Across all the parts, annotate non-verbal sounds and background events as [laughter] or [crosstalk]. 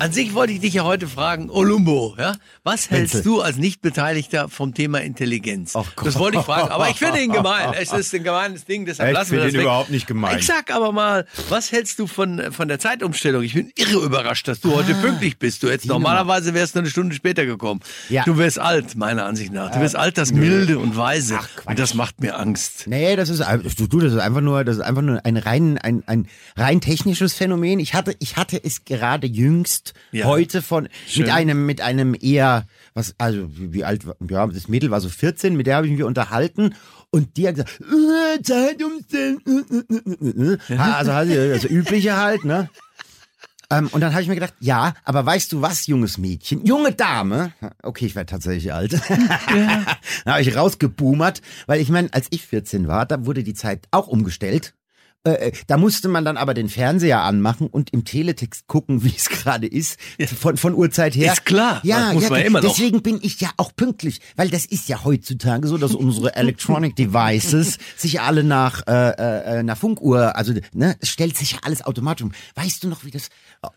An sich wollte ich dich ja heute fragen, Olumbo, ja? Was hältst Wenzel. du als Nichtbeteiligter vom Thema Intelligenz? Gott. das wollte ich fragen, aber ich finde ihn gemein. Es ist ein gemeines Ding, deshalb Ich lassen wir finde das ihn weg. überhaupt nicht gemein. Ich sag aber mal, was hältst du von, von der Zeitumstellung? Ich bin irre überrascht, dass du heute pünktlich bist. Du hättest Ah, normalerweise wärst du eine Stunde später gekommen. Ja. Du wärst alt, meiner Ansicht nach. Du wärst alt, das milde und weise. Ach, und das macht mir Angst. Nee, das ist du, das ist einfach nur, das ist einfach nur ein rein ein, ein rein technisches Phänomen. Ich hatte ich hatte es gerade jüngst Ja. heute von Schön. mit einem mit einem eher was also wie, alt war- ja das Mädel war so 14, mit der habe ich mich unterhalten und die hat gesagt äh, äh, äh, äh, äh. also halt das übliche halt, ne? Ähm, und dann habe ich mir gedacht, ja, aber weißt du was, junges Mädchen, junge Dame, okay, ich werde tatsächlich alt, [laughs] da habe ich rausgeboomert, weil ich meine, als ich 14 war, da wurde die Zeit auch umgestellt. Äh, äh, da musste man dann aber den Fernseher anmachen und im Teletext gucken, [laughs] wie es gerade ist, von, von Uhrzeit her. Ist klar, Ja, ja, man ja immer noch. deswegen bin ich ja auch pünktlich, weil das ist ja heutzutage so, dass unsere [laughs] Electronic Devices sich alle nach äh, äh, einer Funkuhr, also ne, es stellt sich ja alles automatisch um. Weißt du noch, wie das?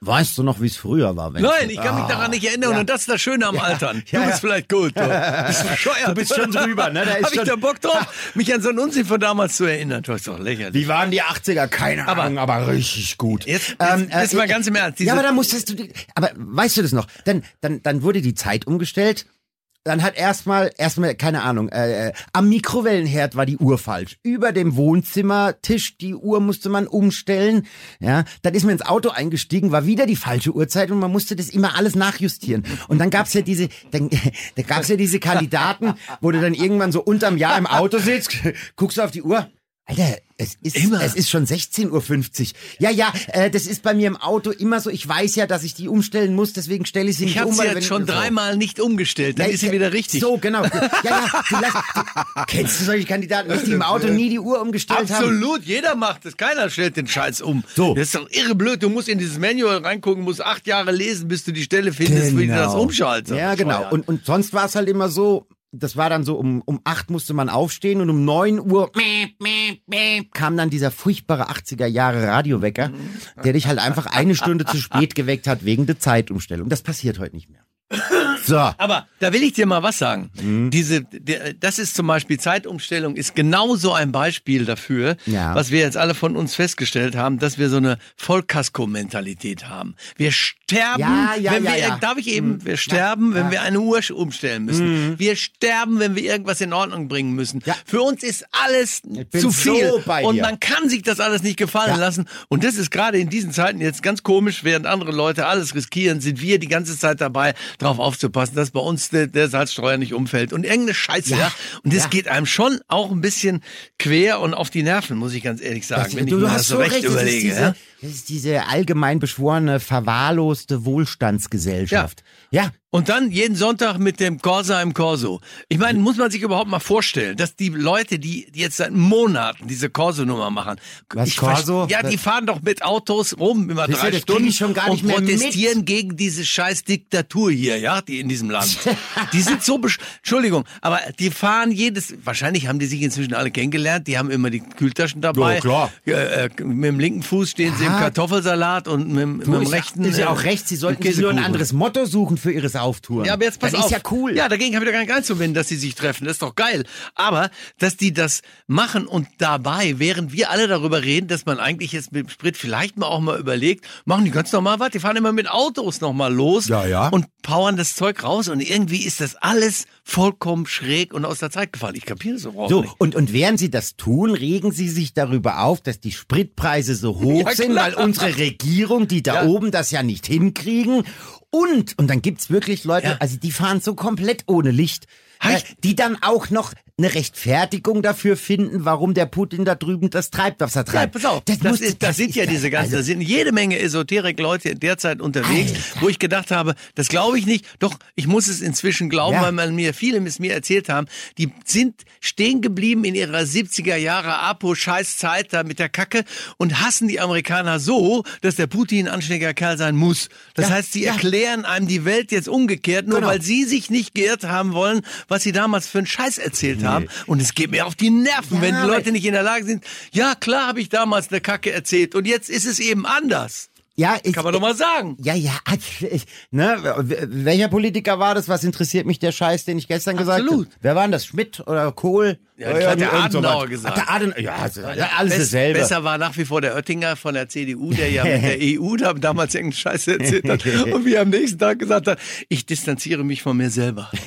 Weißt du noch, wie es früher war? Nein, ich kann mich daran nicht erinnern ja. und das ist das Schöne am Altern. Du Ja, bist ja. vielleicht gut. Du bist [laughs] bescheuert. Du bist schon drüber, ne? Da ist Hab ich schon- da Bock drauf, mich an so einen Unsinn von damals zu erinnern. Das ist doch lächerlich. Wie waren die 80er? Keine Aber- Ahnung, aber richtig gut. Jetzt- jetzt- jetzt mal ganz im Ernst, ja, aber dann musstest du, die- aber weißt du das noch? Dann, dann, dann wurde die Zeit umgestellt. Dann hat erstmal, erstmal, keine Ahnung, äh, äh, am Mikrowellenherd war die Uhr falsch. Über dem Wohnzimmertisch, die Uhr musste man umstellen. Ja, dann ist man ins Auto eingestiegen, war wieder die falsche Uhrzeit und man musste das immer alles nachjustieren. Und dann gab's ja diese, dann, [laughs] da gab's ja diese Kandidaten, wo du dann irgendwann so unterm Jahr im Auto sitzt, guckst du auf die Uhr. Alter, es ist, Immer. es ist schon 16.50 Uhr. Ja, ja, äh, das ist bei mir im Auto immer so. Ich weiß ja, dass ich die umstellen muss, deswegen stelle ich sie ich nicht habe um. sie weil jetzt wenn- schon so. dreimal nicht umgestellt, dann Ja, ist sie ich- wieder richtig. So, genau. Ja, ja, du lass, du, [laughs] kennst du solche Kandidaten, dass die im Auto nie die Uhr umgestellt haben? Absolut, jeder macht es. Keiner stellt den Scheiß um. So. Das ist doch irre blöd. Du musst in dieses Manual reingucken, musst acht Jahre lesen, bis du die Stelle findest, wie du das umschaltest. Ja, genau. Und, und sonst war es halt immer so, das war dann so, um, um acht musste man aufstehen und um neun Uhr kam dann dieser furchtbare 80er Jahre Radiowecker, der dich halt einfach eine Stunde zu spät geweckt hat wegen der Zeitumstellung. Das passiert heute nicht mehr. [laughs] So. Aber da will ich dir mal was sagen. Mhm. Diese, der, das ist zum Beispiel Zeitumstellung, ist genau so ein Beispiel dafür, Ja. was wir jetzt alle von uns festgestellt haben, dass wir so eine Vollkasko-Mentalität haben. Wir sterben, Ja, ja, wenn wir, darf ich eben, wir sterben, wenn wir eine Uhr umstellen müssen. Wir sterben, wenn wir irgendwas in Ordnung bringen müssen. Mhm. Für uns ist alles zu viel so und man kann sich das alles nicht gefallen lassen. Und das ist gerade in diesen Zeiten jetzt ganz komisch, während andere Leute alles riskieren, sind wir die ganze Zeit dabei, darauf aufzupassen, dass bei uns der, der Salzstreuer nicht umfällt und irgendeine Scheiße. Ja. Und das Ja. geht einem schon auch ein bisschen quer und auf die Nerven, muss ich ganz ehrlich sagen, Das- wenn ich du, mir du das hast so recht recht, das ist, überlege. diese, das ist diese allgemein beschworene, verwahrloste Wohlstandsgesellschaft. Ja. Und dann jeden Sonntag mit dem Corsa im Corso. Ich meine, muss man sich überhaupt mal vorstellen, dass die Leute, die jetzt seit Monaten diese Corso-Nummer machen, Was, ich Corso? Ja, die fahren doch mit Autos rum immer Siehst du, drei das krieg Stunden ich schon gar und nicht mehr mit. protestieren gegen diese scheiß Diktatur hier, ja, die in diesem Land. [laughs] die sind so, besch Entschuldigung, aber die fahren jedes, wahrscheinlich haben die sich inzwischen alle kennengelernt, die haben immer die Kühltaschen dabei. Ja, klar. Äh, äh, mit dem linken Fuß stehen sie im. Kartoffelsalat und mit, dem- mit Du, dem ja- rechten. ist ja äh, auch recht, sie sollten sich nur ein anderes Motto suchen für ihres Auftouren. Ja, aber jetzt pass das auf. ist ja cool. Ja, dagegen habe ich doch gar nicht einzuwenden, dass sie sich treffen. Das ist doch geil. Aber, dass die das machen und dabei, während wir alle darüber reden, dass man eigentlich jetzt mit dem Sprit vielleicht mal auch mal überlegt, machen die ganz normal was. Die fahren immer mit Autos nochmal los Ja, ja. und powern das Zeug raus. Und irgendwie ist das alles vollkommen schräg und aus der Zeit gefallen. Ich kapiere das überhaupt So, nicht. und, und während sie das tun, regen sie sich darüber auf, dass die Spritpreise so hoch [laughs] Ja, sind, weil unsere Regierung, die da Ja. oben das ja nicht hinkriegen. Und, und dann gibt's wirklich Leute, Ja. also die fahren so komplett ohne Licht, äh, die dann auch noch eine Rechtfertigung dafür finden, warum der Putin da drüben das treibt, was er Ja, treibt. pass auf, das, muss- ist, das, sind ja diese ganzen, also- da sind jede Menge Esoterik-Leute derzeit unterwegs, wo ich gedacht habe, das glaube ich nicht, doch, ich muss es inzwischen glauben, Ja. weil man mir viele es mir erzählt haben, die sind stehen geblieben in ihrer 70er Jahre Apo-Scheißzeit da mit der Kacke und hassen die Amerikaner so, dass der Putin ein anständiger Kerl sein muss. Das Ja, heißt, sie ja. erklären einem die Welt jetzt umgekehrt, nur Genau. weil sie sich nicht geirrt haben wollen, was sie damals für einen Scheiß erzählt erzählt haben. Und es geht mir auf die Nerven, Ja, wenn die Leute nicht in der Lage sind. Ja, klar habe ich damals eine Kacke erzählt und jetzt ist es eben anders. Ja, ich, Kann man doch mal sagen. Ja, ja, ich, ne, welcher Politiker war das? Was interessiert mich der Scheiß, den ich gestern gesagt Absolut. habe? Wer war denn das? Schmidt oder Kohl? Ja, das hat der Adenauer gesagt. Hat der Aden ja, also, ja, alles Bess- dasselbe. Besser war nach wie vor der Oettinger von der CDU, der ja mit der [laughs] EU da damals irgendeinen Scheiß erzählt hat [laughs] und wie er am nächsten Tag gesagt hat, ich distanziere mich von mir selber. [laughs]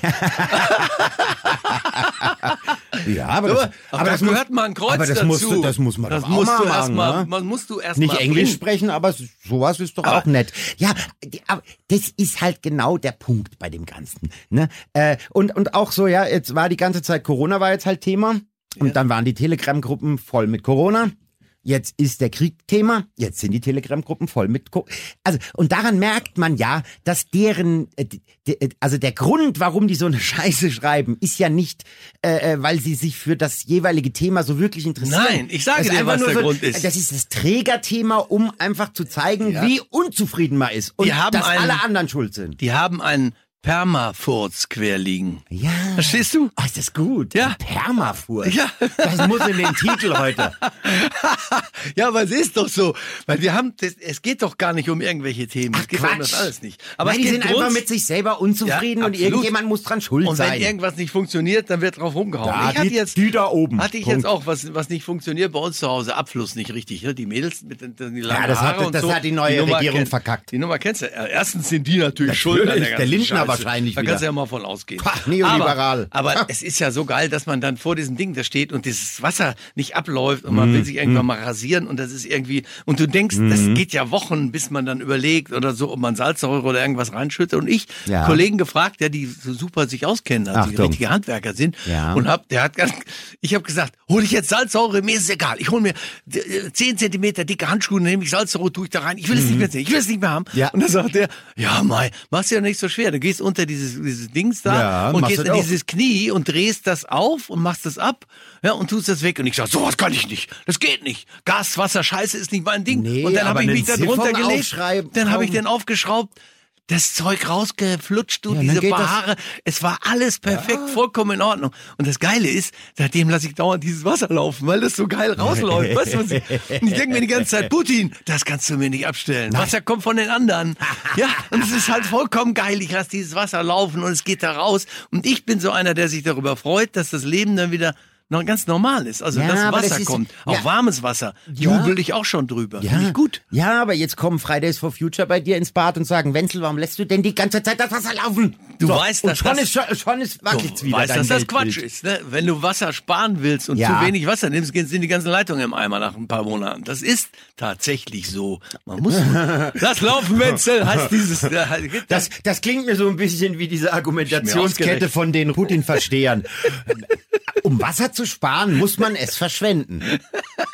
Ja, aber, Aber, das, aber das gehört mal ein Kreuz aber das dazu. Musst das muss man das doch auch musst mal du erst machen, mal, ne? man musst du erst Nicht mal Englisch bringen. sprechen, aber sowas ist doch Aber- auch nett. Ja, aber das ist halt genau der Punkt bei dem Ganzen. Ne? Äh, und, und auch so, ja, jetzt war die ganze Zeit Corona war jetzt halt Thema. Und dann waren die Telegram-Gruppen voll mit Corona. Jetzt ist der Krieg Thema, jetzt sind die Telegram-Gruppen voll mit Co Also, und daran merkt man ja, dass deren, äh, d- also der Grund, warum die so eine [laughs] Scheiße schreiben, ist ja nicht, äh, äh, weil sie sich für das jeweilige Thema so wirklich interessieren. Nein, ich sage dir, einfach was nur der so, Grund ist. Das ist das Trägerthema, um einfach zu zeigen, Ja. wie unzufrieden man ist. Und dass einen- alle anderen schuld sind. Die haben einen Permafurz quer liegen. Ja. Verstehst du? Oh, ist das gut? Ja. Permafurz. Ja. Das muss in den Titel heute. [laughs] ja, aber es ist doch so. Weil wir haben, das, es geht doch gar nicht um irgendwelche Themen. es geht doch um das alles nicht. Aber Nein, die sind einfach mit sich selber unzufrieden Ja, und irgendjemand muss dran schuld Und wenn sein. irgendwas nicht funktioniert, dann wird drauf rumgehauen. Ja, ich hatte die- jetzt, die da oben. Hatte ich Punkt. jetzt auch was, was nicht funktioniert bei uns zu Hause. Abfluss nicht richtig. Ne? Die Mädels mit den, den die langen Ja, das hat- Haare und das so. hat die neue Nummer Regierung kenn- verkackt. Die Nummer kennst du. Erstens sind die natürlich, schuld an der der Lindner Scheiße. Wahrscheinlich Da wieder. kannst du ja mal von ausgehen. Pah, neoliberal. Aber, aber es ist ja so geil, dass man dann vor diesem Ding da steht und dieses Wasser nicht abläuft und man will sich irgendwann mal rasieren und das ist irgendwie, und du denkst, das geht ja Wochen, bis man dann überlegt oder so, ob man Salzsäure oder irgendwas reinschüttet. Und ich, Ja. Kollegen gefragt, ja, die so super sich auskennen, also die Achtung. richtige Handwerker sind. Ja. Und hab, der hat ganz, ich habe gesagt, hol ich jetzt Salzsäure, mir ist es egal. Ich hol mir äh, 10 Zentimeter dicke Handschuhe, nehme ich Salzsäure, tue ich da rein. Ich will es nicht mehr sehen, ich will es nicht mehr haben. Ja. Und dann sagt der, ja, Mai, mach's ja nicht so schwer. Du gehst unter dieses, dieses Dings da Ja, und gehst in auf. dieses Knie und drehst das auf und machst das ab, ja, und tust das weg. Und ich sag, sowas kann ich nicht. Das geht nicht. Gas, Wasser, Scheiße ist nicht mein Ding. Nee, und dann habe ich mich da drunter gelegt. Dann habe ich den aufgeschraubt. Das Zeug rausgeflutscht, du, Ja, diese Haare. Es war alles perfekt, vollkommen in Ordnung. Und das Geile ist, seitdem lasse ich dauernd dieses Wasser laufen, weil das so geil rausläuft. weißt du, was ich, und ich denke mir die ganze Zeit, Putin, das kannst du mir nicht abstellen. Wasser kommt von den anderen. Ja, und es ist halt vollkommen geil. Ich lasse dieses Wasser laufen und es geht da raus. Und ich bin so einer, der sich darüber freut, dass das Leben dann wieder noch ganz normal ist. Also Ja, das aber Wasser das kommt. ja. Auch warmes Wasser. Ja. Jubel ich auch schon drüber. Ja. Finde ich gut. Ja, aber jetzt kommen Fridays for Future bei dir ins Bad und sagen, Wenzel, warum lässt du denn die ganze Zeit das Wasser laufen? Du weißt, und dass schon das- ist, schon, ist wackelt's Du wieder weißt, dass das. Quatsch ist. Ne? Wenn du Wasser sparen willst und zu wenig Wasser nimmst, gehen- sind die ganzen Leitungen im Eimer nach ein paar Monaten. Das ist tatsächlich so. Man muss [laughs] das laufen, Wenzel, heißt dieses. äh, Das, das klingt mir so ein bisschen wie diese Argumentationskette von den Putin-Verstehern. [laughs] um Wasser zu sparen, muss man es verschwenden.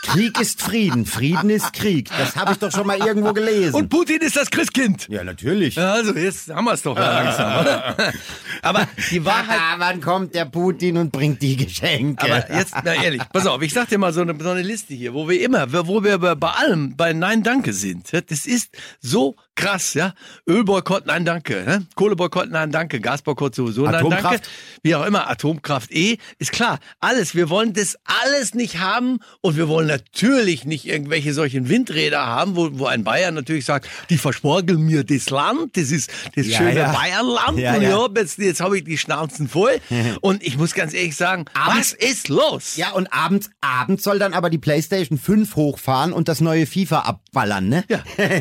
Krieg ist Frieden, Frieden ist Krieg. Das habe ich doch schon mal irgendwo gelesen. und Putin ist das Christkind. ja, natürlich. Also, jetzt haben wir es doch langsam, oder? Aber die Wahrheit. Ah, wann kommt der Putin und bringt die Geschenke? Aber jetzt, na ehrlich, pass auf, ich sag dir mal so eine, so eine Liste hier, wo wir immer, wo wir bei, allem bei Nein Danke sind. Das ist so krass, ja. Ölboykott, nein Danke. Ne? Kohleboykott, nein Danke. Gasboykott sowieso, nein Danke. Atomkraft? Wie auch immer, Atomkraft eh, ist klar. Alles, wir wollen das alles nicht haben und wir wollen natürlich nicht irgendwelche solchen Windräder haben, wo, wo ein Bayern natürlich sagt, die verschmorgeln mir das Land, das ist das Ja, schöne ja. Bayernland Ja, und ja. ja, jetzt, jetzt habe ich die Schnauzen voll [laughs] und ich muss ganz ehrlich sagen, was ist los? Ja, und abends, abends soll dann aber die PlayStation 5 hochfahren und das neue FIFA abballern, ne? Ja. [laughs]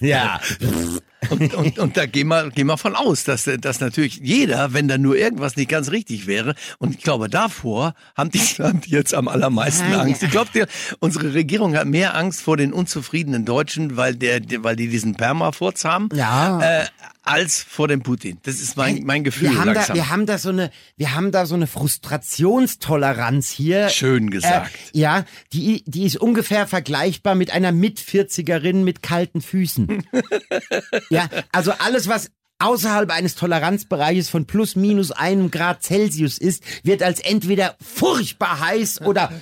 Ja. Und, und, und da gehen wir, gehen wir von aus, dass, dass natürlich jeder, wenn da nur irgendwas nicht ganz richtig wäre, und ich glaube, davor haben die, [laughs] haben die jetzt am allermeisten Ja, Angst. Ich glaube, die- unsere Regierung hat mehr Angst vor den unzufriedenen Deutschen, weil, der, der- weil die diesen Permafurz haben, Ja. äh, als vor dem Putin. Das ist mein, mein Gefühl Wir haben, da, langsam. wir haben da so eine, wir haben da so eine Frustrationstoleranz hier. Schön gesagt. Äh, ja, die, die ist ungefähr vergleichbar mit einer Mit-40erin mit kalten Füßen. [laughs] ja, also alles, was außerhalb eines Toleranzbereiches von plus minus einem Grad Celsius ist, wird als entweder furchtbar heiß oder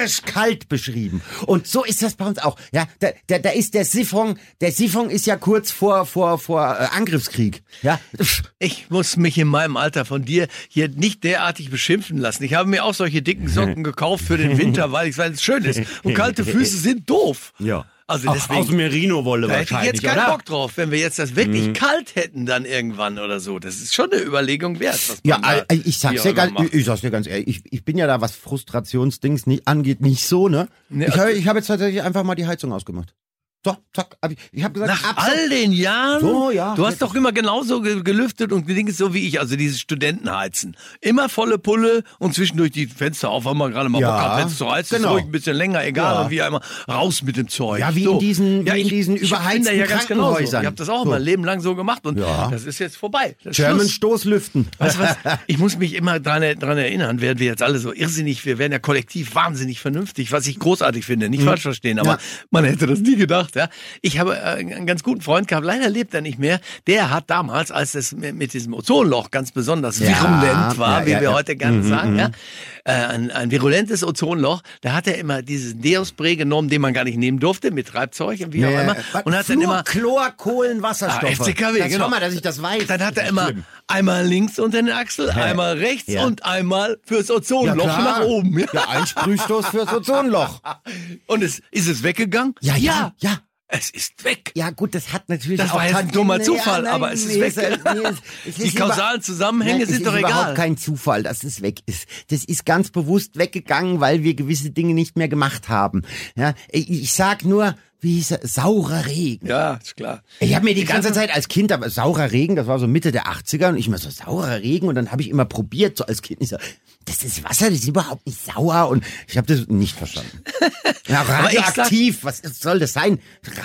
arschkalt beschrieben. Und so ist das bei uns auch. Ja, da, da, da ist der Siphon, der Siphon ist ja kurz vor, vor, vor äh, Angriffskrieg. Ja, Ich muss mich in meinem Alter von dir hier nicht derartig beschimpfen lassen. Ich habe mir auch solche dicken Socken gekauft für den Winter, weil ich weil es schön ist. Und kalte Füße sind doof. Ja. Also Auch deswegen. aus Merino-Wolle Da hätte ich wahrscheinlich, jetzt keinen oder? Mhm. Bock drauf, wenn wir jetzt das wirklich kalt hätten dann irgendwann oder so. Das ist schon eine Überlegung wert. Was Ja, äh, ich sag's dir ganz, macht. ich sag's dir ganz ehrlich, ich, ich bin ja da, was Frustrationsdings nicht angeht, nicht so, ne? Nee, ich also- habe ich hab jetzt tatsächlich einfach mal die Heizung ausgemacht. So, zack, hab ich, ich habe gesagt, Nach ab so- all den Jahren? So, ja. Du hast doch immer genauso ge gelüftet und gedingt so wie ich, also dieses Studentenheizen. Immer volle Pulle und zwischendurch die Fenster auf, wenn man gerade mal Ja, Bock hat, Fenster zu heizen, genau. ist ruhig ein bisschen länger, egal, Ja. und wie einmal raus mit dem Zeug. Ja, wie in diesen- wie in ich, diesen ich überheizten ja ganz genauso. Krankenhäusern. Ich habe das auch So. mein Leben lang so gemacht und Ja. das ist jetzt vorbei. Das German Schluss. Stoßlüften. Weißt du was? [laughs] Ich muss mich immer dran, dran erinnern, während wir jetzt alle so irrsinnig, wir werden ja kollektiv wahnsinnig vernünftig, was ich großartig finde, nicht falsch verstehen, aber Ja. man hätte das nie gedacht. Ja? Ich habe äh, einen ganz guten Freund gehabt, leider lebt er nicht mehr. Der hat damals, als es mit diesem Ozonloch ganz besonders virulent war, wie wir heute gerne sagen, ja, äh, ein, ein virulentes Ozonloch, da hat er immer dieses Deospray genommen, den man gar nicht nehmen durfte, mit Treibzeug und wie auch immer, und hat dann immer Chlor, Kohlen, Wasserstoffe. Ah, FCKW, das, genau. Mal, dass ich das weiß. dann hat er immer schlimm. einmal links unter den Achsel, einmal rechts Ja. und einmal fürs Ozonloch klar. nach oben. Ja. Ja, ein Sprühstoß fürs Ozonloch. [laughs] Und es, ist es weggegangen? Ja, ja, ja. Es ist weg. Ja, gut, das hat natürlich Das auch war jetzt ein dummer Ja, Zufall, nein, aber es ist nee, weg. nee, es- [laughs] es Die ist kausalen Zusammenhänge Nein, sind es doch ist egal. überhaupt kein Zufall, dass es weg ist. Das ist ganz bewusst weggegangen, weil wir gewisse Dinge nicht mehr gemacht haben. Ja, ich, ich sag nur, wie hieß er? Saurer Regen. Ja, ist klar. Ich habe mir die ganze Zeit als Kind, aber saurer Regen, das war so Mitte der 80er und ich immer so saurer Regen und dann habe ich immer probiert, so als Kind, ich so, das ist Wasser, das ist überhaupt nicht sauer und ich habe das nicht verstanden. [laughs] Ja, sag- radioaktiv, was soll das sein?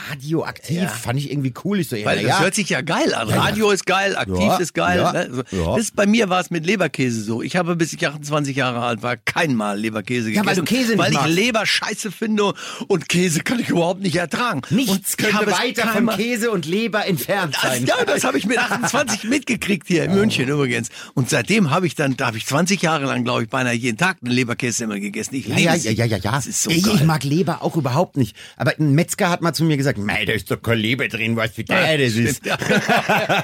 Radioaktiv, fand ich irgendwie cool. Ich so, ja, Weil das ja. hört sich ja geil an. Ja, ja. Radio ist geil, aktiv Ja, ist geil. ja, ne? so. ja. Das bei mir war es mit Leberkäse so. Ich habe bis ich 28 Jahre alt war kein Mal Leberkäse Ja, gegessen. weil du Käse nicht Weil ich magst. Leber scheiße finde und Käse kann ich überhaupt nicht ertragen. Nichts und könnte weiter von Käse und Leber entfernt Das, sein. ja, das habe ich mit 28 [laughs] mitgekriegt hier in München übrigens. Und seitdem habe ich dann, da habe ich 20 Jahre lang, glaube ich, beinahe jeden Tag einen Leberkäse immer gegessen. Ich Ja, ja, ja, ja, ja, ja. Das ist so ich, geil. ich mag Leber auch überhaupt nicht. Aber ein Metzger hat mal zu mir gesagt, mei, da ist doch keine Leber drin, weißt du, wie geil das ist. [laughs]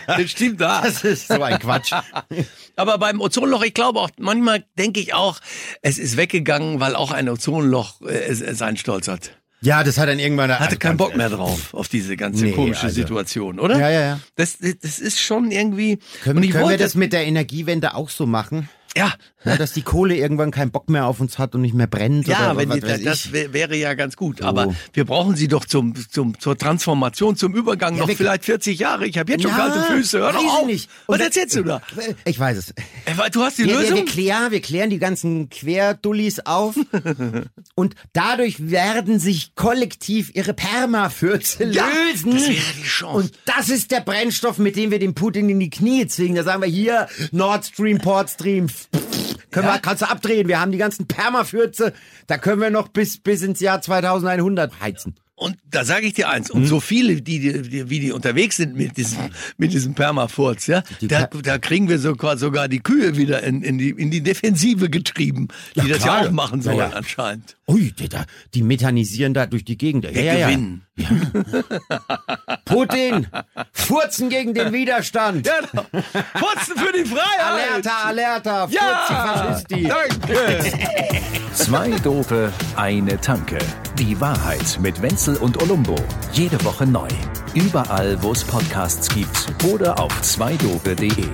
Das stimmt da. Das ist so ein Quatsch. [laughs] Aber beim Ozonloch, ich glaube auch, manchmal denke ich auch, es ist weggegangen, weil auch ein Ozonloch äh, seinen Stolz hat. Ja, das hat dann irgendwann... Hatte keinen Bock mehr drauf, auf diese ganze Nee, komische also- Situation, oder? Ja, ja, ja. Das, das ist schon irgendwie. Können, und ich können wir wollte, das mit der Energiewende auch so machen? Ja, Ja, dass die Kohle irgendwann keinen Bock mehr auf uns hat und nicht mehr brennt? Ja, oder wenn die, das wär- wäre ja ganz gut. So. Aber wir brauchen sie doch zum, zum, zur Transformation, zum Übergang noch wir- vielleicht 40 Jahre. Ich habe jetzt schon Ja, kalte Füße. Hör weiß doch auf. nicht. Was Und- erzählst du da? Ich weiß es. Äh, Du hast die wir, Lösung? wir, klären, wir klären die ganzen Querdullis auf [laughs] und dadurch werden sich kollektiv ihre Permafürze Ja, lösen. das wäre die Chance. Und das ist der Brennstoff, mit dem wir den Putin in die Knie zwingen. Da sagen wir hier Nord Stream, Port Stream. Können Ja. wir, kannst du abdrehen. Wir haben die ganzen Permafürze. Da können wir noch bis, bis ins Jahr 2100 heizen. Und da sage ich dir eins, Hm? und so viele, die, die, wie die unterwegs sind mit diesem, [laughs] mit diesem Permafurz, ja, da, da kriegen wir sogar, sogar die Kühe wieder in, in, die, in die Defensive getrieben, die Ja, das ja auch machen Ja, sollen ja. anscheinend. Ui, die, die methanisieren da durch die Gegend. Ja, ja, ja. gewinnen. Putin, furzen gegen den Widerstand. Ja, doch. Furzen für die Freiheit! Alerta, alerta, furzi Ja! Faschisti. Danke! Zwei Dope, eine Tanke. Die Wahrheit mit Wenzel und Olumbo. Jede Woche neu. Überall, wo es Podcasts gibt oder auf zweidope.de.